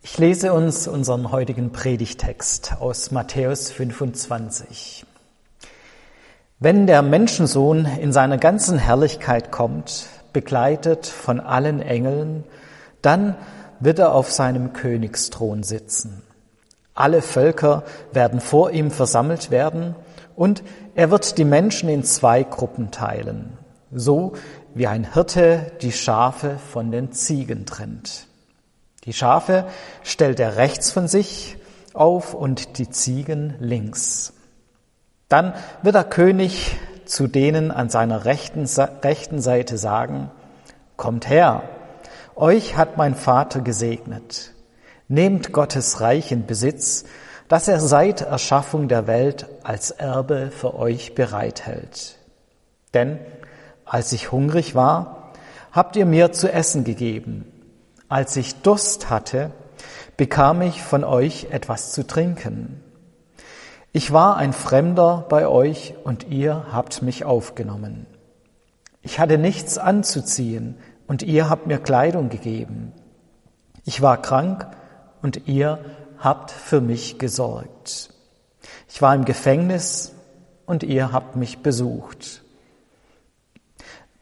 Ich lese uns unseren heutigen Predigtext aus Matthäus 25. Wenn der Menschensohn in seiner ganzen Herrlichkeit kommt, begleitet von allen Engeln, dann wird er auf seinem Königsthron sitzen. Alle Völker werden vor ihm versammelt werden und er wird die Menschen in zwei Gruppen teilen, so wie ein Hirte die Schafe von den Ziegen trennt. Die Schafe stellt er rechts von sich auf und die Ziegen links. Dann wird der König zu denen an seiner rechten, rechten Seite sagen, Kommt her, euch hat mein Vater gesegnet. Nehmt Gottes Reich in Besitz, das er seit Erschaffung der Welt als Erbe für euch bereithält. Denn als ich hungrig war, habt ihr mir zu essen gegeben. Als ich Durst hatte, bekam ich von euch etwas zu trinken. Ich war ein Fremder bei euch und ihr habt mich aufgenommen. Ich hatte nichts anzuziehen und ihr habt mir Kleidung gegeben. Ich war krank und ihr habt für mich gesorgt. Ich war im Gefängnis und ihr habt mich besucht.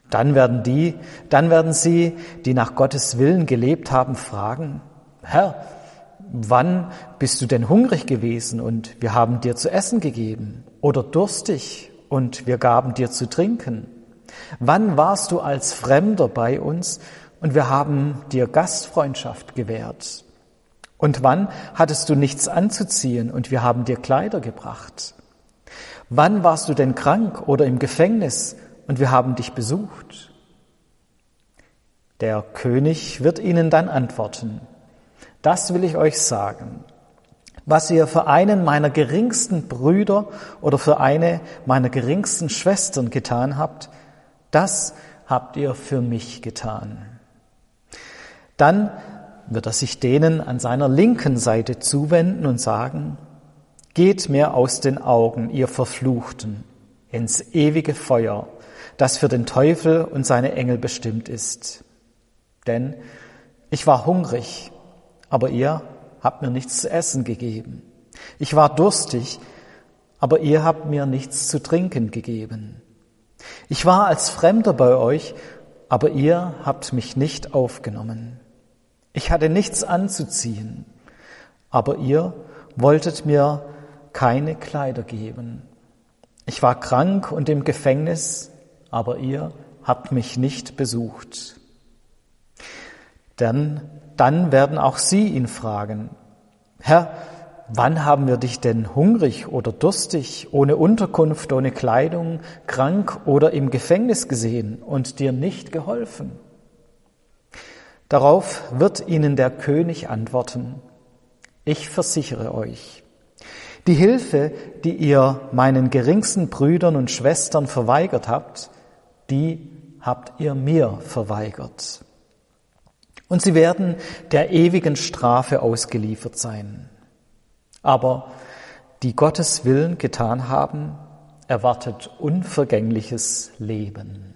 Dann werden die, dann werden sie, die nach Gottes Willen gelebt haben, fragen, Herr, wann bist du denn hungrig gewesen und wir haben dir zu essen gegeben oder durstig und wir gaben dir zu trinken? Wann warst du als Fremder bei uns und wir haben dir Gastfreundschaft gewährt? Und wann hattest du nichts anzuziehen und wir haben dir Kleider gebracht? Wann warst du denn krank oder im Gefängnis und wir haben dich besucht. Der König wird ihnen dann antworten, das will ich euch sagen. Was ihr für einen meiner geringsten Brüder oder für eine meiner geringsten Schwestern getan habt, das habt ihr für mich getan. Dann wird er sich denen an seiner linken Seite zuwenden und sagen, Geht mir aus den Augen, ihr Verfluchten, ins ewige Feuer, das für den Teufel und seine Engel bestimmt ist. Denn ich war hungrig, aber ihr habt mir nichts zu essen gegeben. Ich war durstig, aber ihr habt mir nichts zu trinken gegeben. Ich war als Fremder bei euch, aber ihr habt mich nicht aufgenommen. Ich hatte nichts anzuziehen, aber ihr wolltet mir keine Kleider geben. Ich war krank und im Gefängnis, aber ihr habt mich nicht besucht. Denn dann werden auch sie ihn fragen, Herr, wann haben wir dich denn hungrig oder durstig, ohne Unterkunft, ohne Kleidung, krank oder im Gefängnis gesehen und dir nicht geholfen? Darauf wird ihnen der König antworten, ich versichere euch, die Hilfe, die ihr meinen geringsten Brüdern und Schwestern verweigert habt, die habt ihr mir verweigert. Und sie werden der ewigen Strafe ausgeliefert sein. Aber die Gottes Willen getan haben, erwartet unvergängliches Leben.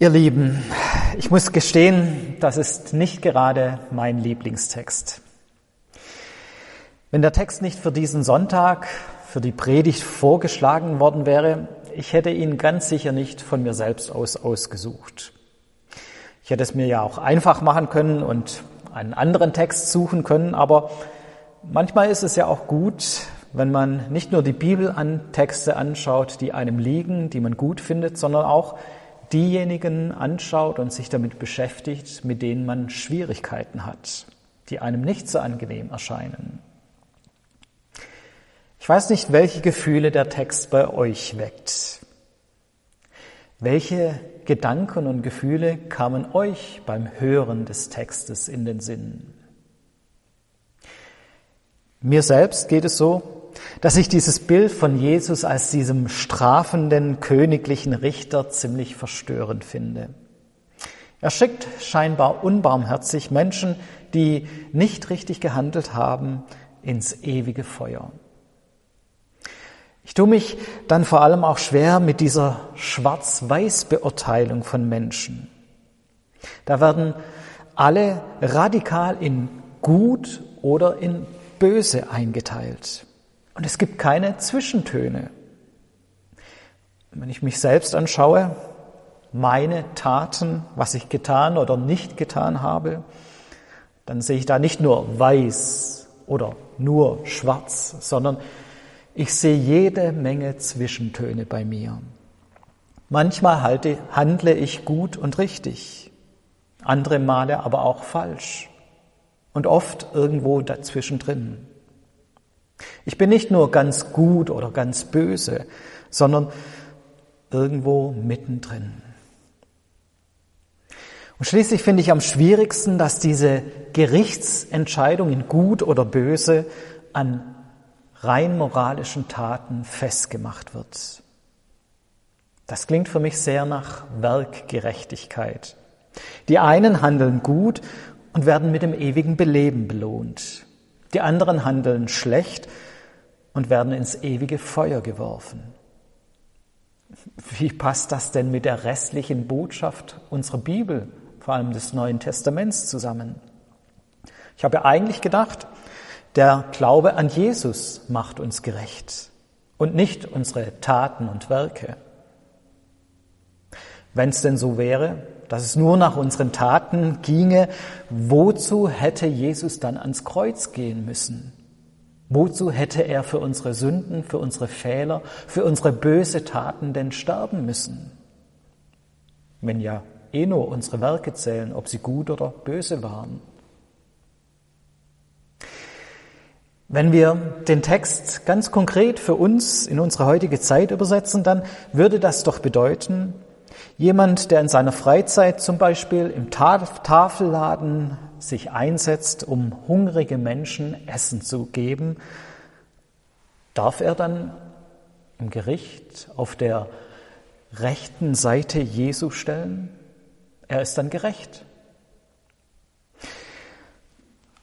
Ihr Lieben, ich muss gestehen, das ist nicht gerade mein Lieblingstext. Wenn der Text nicht für diesen Sonntag für die Predigt vorgeschlagen worden wäre, ich hätte ihn ganz sicher nicht von mir selbst aus ausgesucht. Ich hätte es mir ja auch einfach machen können und einen anderen Text suchen können, aber manchmal ist es ja auch gut, wenn man nicht nur die Bibel an Texte anschaut, die einem liegen, die man gut findet, sondern auch diejenigen anschaut und sich damit beschäftigt, mit denen man Schwierigkeiten hat, die einem nicht so angenehm erscheinen. Ich weiß nicht, welche Gefühle der Text bei euch weckt. Welche Gedanken und Gefühle kamen euch beim Hören des Textes in den Sinn? Mir selbst geht es so, dass ich dieses Bild von Jesus als diesem strafenden königlichen Richter ziemlich verstörend finde. Er schickt scheinbar unbarmherzig Menschen, die nicht richtig gehandelt haben, ins ewige Feuer. Ich tue mich dann vor allem auch schwer mit dieser Schwarz-Weiß-Beurteilung von Menschen. Da werden alle radikal in gut oder in böse eingeteilt. Und es gibt keine Zwischentöne. Wenn ich mich selbst anschaue, meine Taten, was ich getan oder nicht getan habe, dann sehe ich da nicht nur weiß oder nur schwarz, sondern ich sehe jede Menge Zwischentöne bei mir. Manchmal halte, handle ich gut und richtig, andere Male aber auch falsch und oft irgendwo dazwischen drin. Ich bin nicht nur ganz gut oder ganz böse, sondern irgendwo mittendrin. Und schließlich finde ich am schwierigsten, dass diese Gerichtsentscheidung in gut oder böse an rein moralischen Taten festgemacht wird. Das klingt für mich sehr nach Werkgerechtigkeit. Die einen handeln gut und werden mit dem ewigen Beleben belohnt. Die anderen handeln schlecht und werden ins ewige Feuer geworfen. Wie passt das denn mit der restlichen Botschaft unserer Bibel, vor allem des Neuen Testaments, zusammen? Ich habe eigentlich gedacht, der Glaube an Jesus macht uns gerecht und nicht unsere Taten und Werke. Wenn es denn so wäre, dass es nur nach unseren Taten ginge, wozu hätte Jesus dann ans Kreuz gehen müssen? Wozu hätte er für unsere Sünden, für unsere Fehler, für unsere böse Taten denn sterben müssen? Wenn ja eh nur unsere Werke zählen, ob sie gut oder böse waren. Wenn wir den Text ganz konkret für uns in unsere heutige Zeit übersetzen, dann würde das doch bedeuten, jemand, der in seiner Freizeit zum Beispiel im Tafelladen sich einsetzt, um hungrige Menschen Essen zu geben, darf er dann im Gericht auf der rechten Seite Jesu stellen? Er ist dann gerecht.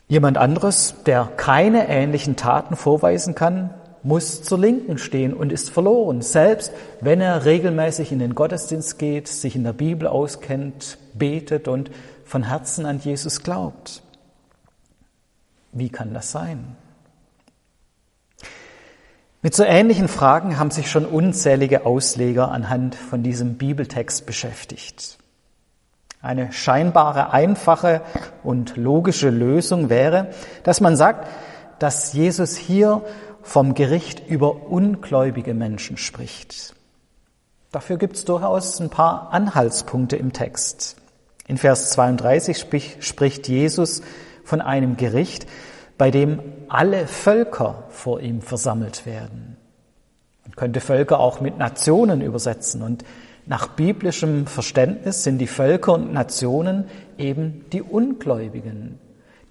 Jemand anderes, der keine ähnlichen Taten vorweisen kann, muss zur Linken stehen und ist verloren, selbst wenn er regelmäßig in den Gottesdienst geht, sich in der Bibel auskennt, betet und von Herzen an Jesus glaubt. Wie kann das sein? Mit so ähnlichen Fragen haben sich schon unzählige Ausleger anhand von diesem Bibeltext beschäftigt. Eine scheinbare, einfache und logische Lösung wäre, dass man sagt, dass Jesus hier vom Gericht über ungläubige Menschen spricht. Dafür gibt es durchaus ein paar Anhaltspunkte im Text. In Vers 32 spricht Jesus von einem Gericht, bei dem alle Völker vor ihm versammelt werden. Man könnte Völker auch mit Nationen übersetzen und nach biblischem Verständnis sind die Völker und Nationen eben die Ungläubigen,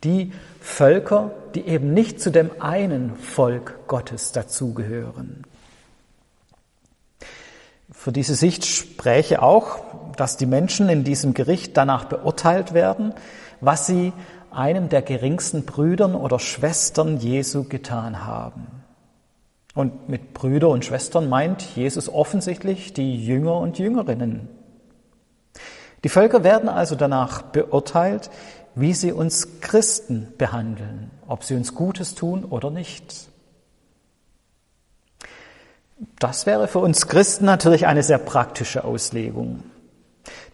die Völker, die eben nicht zu dem einen Volk Gottes dazugehören. Für diese Sicht spräche auch, dass die Menschen in diesem Gericht danach beurteilt werden, was sie einem der geringsten Brüdern oder Schwestern Jesu getan haben. Und mit Brüder und Schwestern meint Jesus offensichtlich die Jünger und Jüngerinnen. Die Völker werden also danach beurteilt, wie sie uns Christen behandeln, ob sie uns Gutes tun oder nicht. Das wäre für uns Christen natürlich eine sehr praktische Auslegung.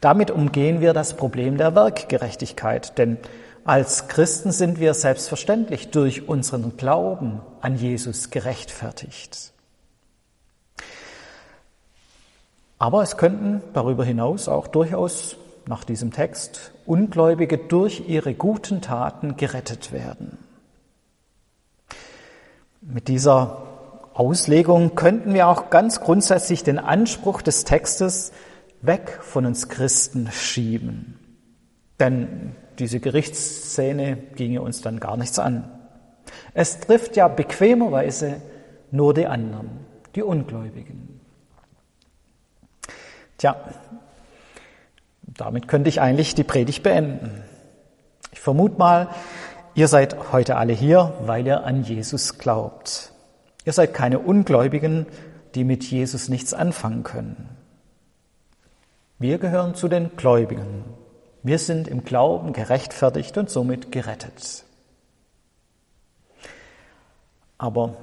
Damit umgehen wir das Problem der Werkgerechtigkeit, denn als Christen sind wir selbstverständlich durch unseren Glauben an Jesus gerechtfertigt. Aber es könnten darüber hinaus auch durchaus nach diesem Text Ungläubige durch ihre guten Taten gerettet werden. Mit dieser Auslegung könnten wir auch ganz grundsätzlich den Anspruch des Textes weg von uns Christen schieben. Denn diese Gerichtsszene ginge uns dann gar nichts an. Es trifft ja bequemerweise nur die anderen, die Ungläubigen. Tja, damit könnte ich eigentlich die Predigt beenden. Ich vermute mal, ihr seid heute alle hier, weil ihr an Jesus glaubt. Ihr seid keine Ungläubigen, die mit Jesus nichts anfangen können. Wir gehören zu den Gläubigen, Wir sind im Glauben gerechtfertigt und somit gerettet. Aber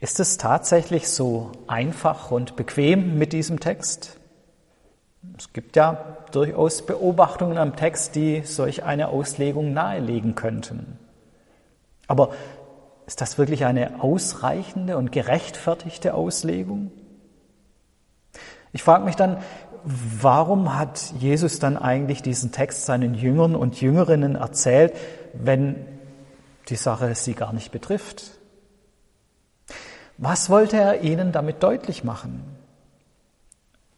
ist es tatsächlich so einfach und bequem mit diesem Text? Es gibt ja durchaus Beobachtungen am Text, die solch eine Auslegung nahelegen könnten. Aber ist das wirklich eine ausreichende und gerechtfertigte Auslegung? Ich frage mich dann, warum hat Jesus dann eigentlich diesen Text seinen Jüngern und Jüngerinnen erzählt, wenn die Sache sie gar nicht betrifft? Was wollte er ihnen damit deutlich machen?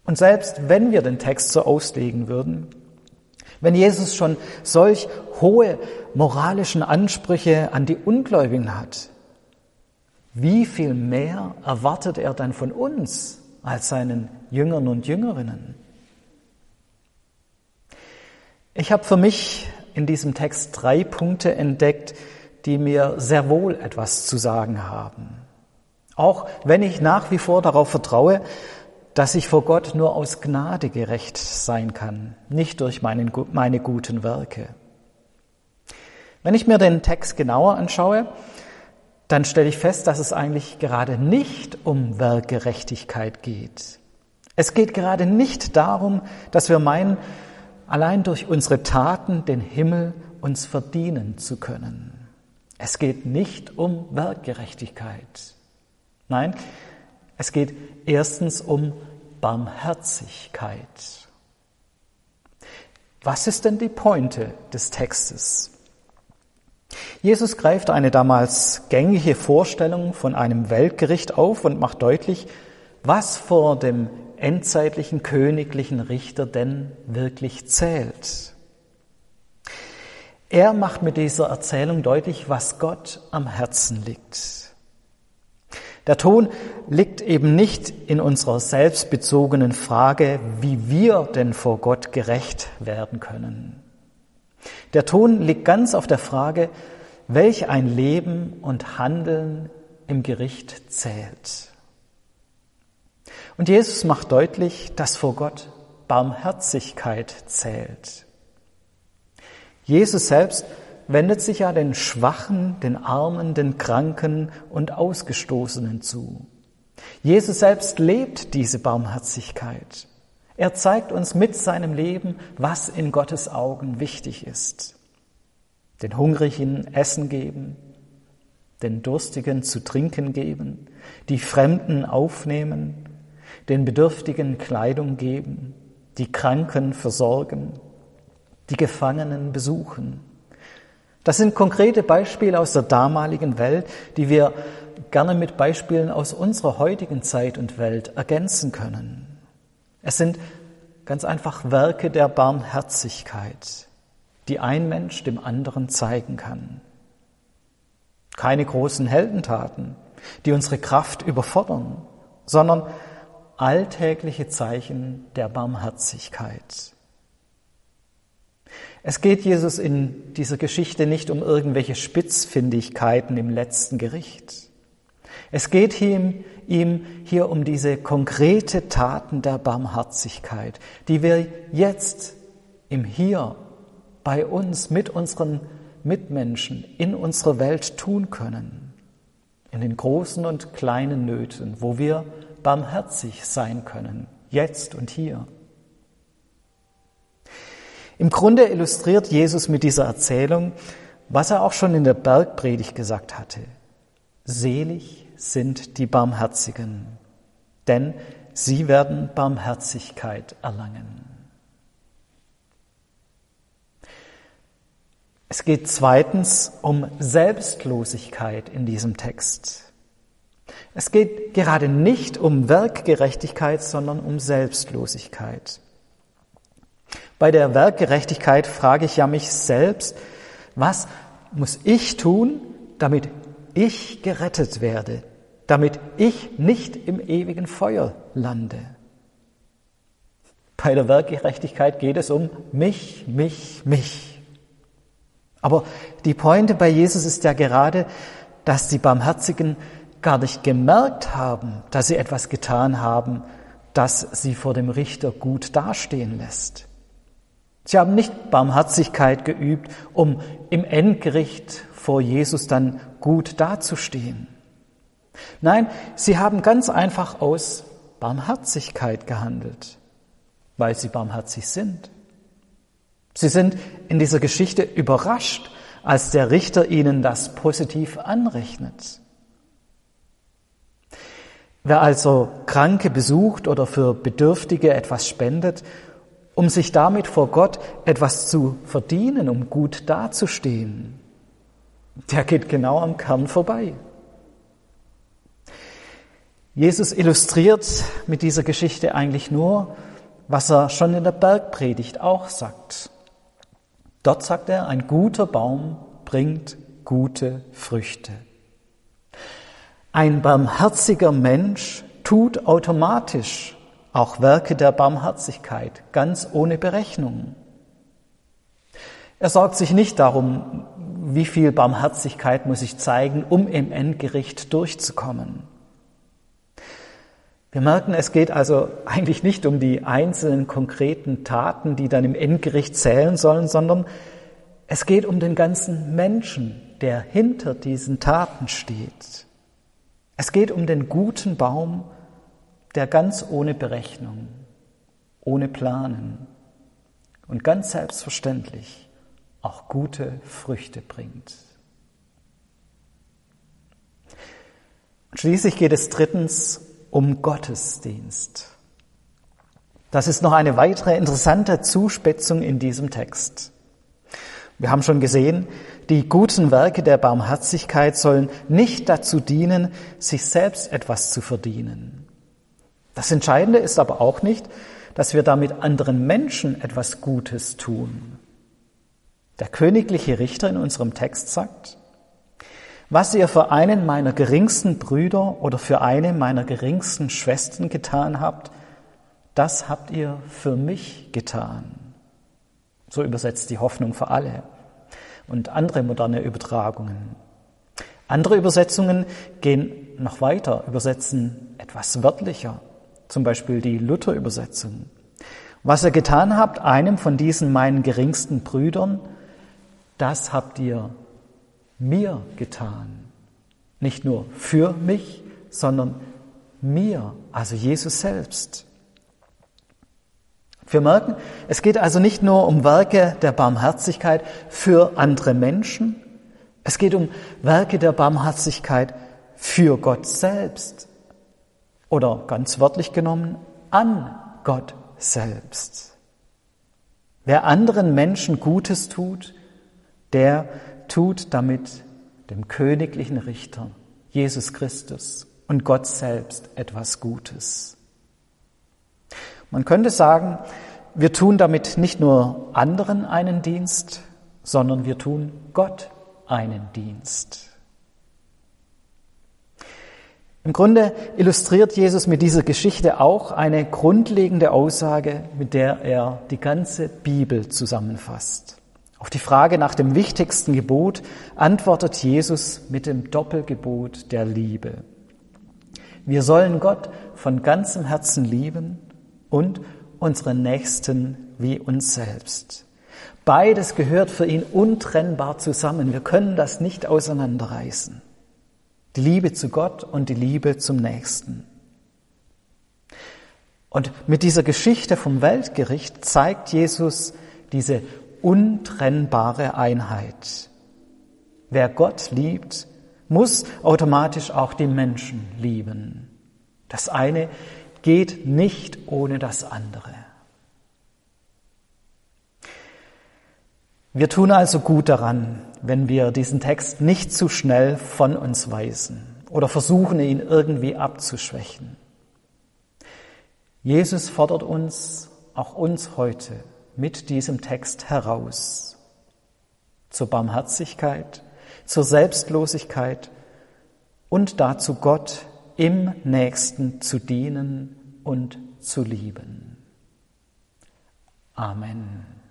Und selbst wenn wir den Text so auslegen würden, wenn Jesus schon solch hohe moralischen Ansprüche an die Ungläubigen hat, wie viel mehr erwartet er dann von uns als seinen Jüngern und Jüngerinnen? Ich habe für mich in diesem Text drei Punkte entdeckt, die mir sehr wohl etwas zu sagen haben. Auch wenn ich nach wie vor darauf vertraue, dass ich vor Gott nur aus Gnade gerecht sein kann, nicht durch meinen, meine guten Werke. Wenn ich mir den Text genauer anschaue, dann stelle ich fest, dass es eigentlich gerade nicht um Werkgerechtigkeit geht. Es geht gerade nicht darum, dass wir meinen, allein durch unsere Taten den Himmel uns verdienen zu können. Es geht nicht um Werkgerechtigkeit. Nein, es geht erstens um Barmherzigkeit. Was ist denn die Pointe des Textes? Jesus greift eine damals gängige Vorstellung von einem Weltgericht auf und macht deutlich, was vor dem endzeitlichen königlichen Richter denn wirklich zählt. Er macht mit dieser Erzählung deutlich, was Gott am Herzen liegt. Der Ton liegt eben nicht in unserer selbstbezogenen Frage, wie wir denn vor Gott gerecht werden können. Der Ton liegt ganz auf der Frage, welch ein Leben und Handeln im Gericht zählt. Und Jesus macht deutlich, dass vor Gott Barmherzigkeit zählt. Jesus selbst wendet sich ja den Schwachen, den Armen, den Kranken und Ausgestoßenen zu. Jesus selbst lebt diese Barmherzigkeit. Er zeigt uns mit seinem Leben, was in Gottes Augen wichtig ist. Den Hungrigen Essen geben, den Durstigen zu trinken geben, die Fremden aufnehmen, den Bedürftigen Kleidung geben, die Kranken versorgen, die Gefangenen besuchen das sind konkrete Beispiele aus der damaligen Welt, die wir gerne mit Beispielen aus unserer heutigen Zeit und Welt ergänzen können. Es sind ganz einfach Werke der Barmherzigkeit, die ein Mensch dem anderen zeigen kann. Keine großen Heldentaten, die unsere Kraft überfordern, sondern alltägliche Zeichen der Barmherzigkeit. Es geht Jesus in dieser Geschichte nicht um irgendwelche Spitzfindigkeiten im letzten Gericht. Es geht ihm, ihm hier um diese konkrete Taten der Barmherzigkeit, die wir jetzt im Hier bei uns mit unseren Mitmenschen in unserer Welt tun können. In den großen und kleinen Nöten, wo wir barmherzig sein können, jetzt und hier. Im Grunde illustriert Jesus mit dieser Erzählung, was er auch schon in der Bergpredigt gesagt hatte. Selig sind die Barmherzigen, denn sie werden Barmherzigkeit erlangen. Es geht zweitens um Selbstlosigkeit in diesem Text. Es geht gerade nicht um Werkgerechtigkeit, sondern um Selbstlosigkeit. Bei der Werkgerechtigkeit frage ich ja mich selbst, was muss ich tun, damit ich gerettet werde, damit ich nicht im ewigen Feuer lande? Bei der Werkgerechtigkeit geht es um mich, mich, mich. Aber die Pointe bei Jesus ist ja gerade, dass die Barmherzigen gar nicht gemerkt haben, dass sie etwas getan haben, das sie vor dem Richter gut dastehen lässt. Sie haben nicht Barmherzigkeit geübt, um im Endgericht vor Jesus dann gut dazustehen. Nein, sie haben ganz einfach aus Barmherzigkeit gehandelt, weil sie barmherzig sind. Sie sind in dieser Geschichte überrascht, als der Richter ihnen das positiv anrechnet. Wer also Kranke besucht oder für Bedürftige etwas spendet, um sich damit vor Gott etwas zu verdienen, um gut dazustehen, der geht genau am Kern vorbei. Jesus illustriert mit dieser Geschichte eigentlich nur, was er schon in der Bergpredigt auch sagt. Dort sagt er, ein guter Baum bringt gute Früchte. Ein barmherziger Mensch tut automatisch auch Werke der Barmherzigkeit, ganz ohne Berechnung. Er sorgt sich nicht darum, wie viel Barmherzigkeit muss ich zeigen, um im Endgericht durchzukommen. Wir merken, es geht also eigentlich nicht um die einzelnen konkreten Taten, die dann im Endgericht zählen sollen, sondern es geht um den ganzen Menschen, der hinter diesen Taten steht. Es geht um den guten Baum, der ganz ohne Berechnung, ohne Planen und ganz selbstverständlich auch gute Früchte bringt. Schließlich geht es drittens um Gottesdienst. Das ist noch eine weitere interessante Zuspitzung in diesem Text. Wir haben schon gesehen, die guten Werke der Barmherzigkeit sollen nicht dazu dienen, sich selbst etwas zu verdienen. Das Entscheidende ist aber auch nicht, dass wir damit anderen Menschen etwas Gutes tun. Der königliche Richter in unserem Text sagt, was ihr für einen meiner geringsten Brüder oder für eine meiner geringsten Schwestern getan habt, das habt ihr für mich getan. So übersetzt die Hoffnung für alle. Und andere moderne Übertragungen. Andere Übersetzungen gehen noch weiter, übersetzen etwas wörtlicher. Zum Beispiel die Luther-Übersetzung. Was ihr getan habt, einem von diesen meinen geringsten Brüdern, das habt ihr mir getan. Nicht nur für mich, sondern mir, also Jesus selbst. Wir merken, es geht also nicht nur um Werke der Barmherzigkeit für andere Menschen, es geht um Werke der Barmherzigkeit für Gott selbst oder ganz wörtlich genommen an Gott selbst. Wer anderen Menschen Gutes tut, der tut damit dem königlichen Richter, Jesus Christus und Gott selbst etwas Gutes. Man könnte sagen, wir tun damit nicht nur anderen einen Dienst, sondern wir tun Gott einen Dienst. Im Grunde illustriert Jesus mit dieser Geschichte auch eine grundlegende Aussage, mit der er die ganze Bibel zusammenfasst. Auf die Frage nach dem wichtigsten Gebot antwortet Jesus mit dem Doppelgebot der Liebe. Wir sollen Gott von ganzem Herzen lieben und unseren Nächsten wie uns selbst. Beides gehört für ihn untrennbar zusammen. Wir können das nicht auseinanderreißen. Die Liebe zu Gott und die Liebe zum Nächsten. Und mit dieser Geschichte vom Weltgericht zeigt Jesus diese untrennbare Einheit. Wer Gott liebt, muss automatisch auch die Menschen lieben. Das eine geht nicht ohne das andere. Wir tun also gut daran, wenn wir diesen Text nicht zu schnell von uns weisen oder versuchen, ihn irgendwie abzuschwächen. Jesus fordert uns, auch uns heute, mit diesem Text heraus. Zur Barmherzigkeit, zur Selbstlosigkeit und dazu Gott im Nächsten zu dienen und zu lieben. Amen.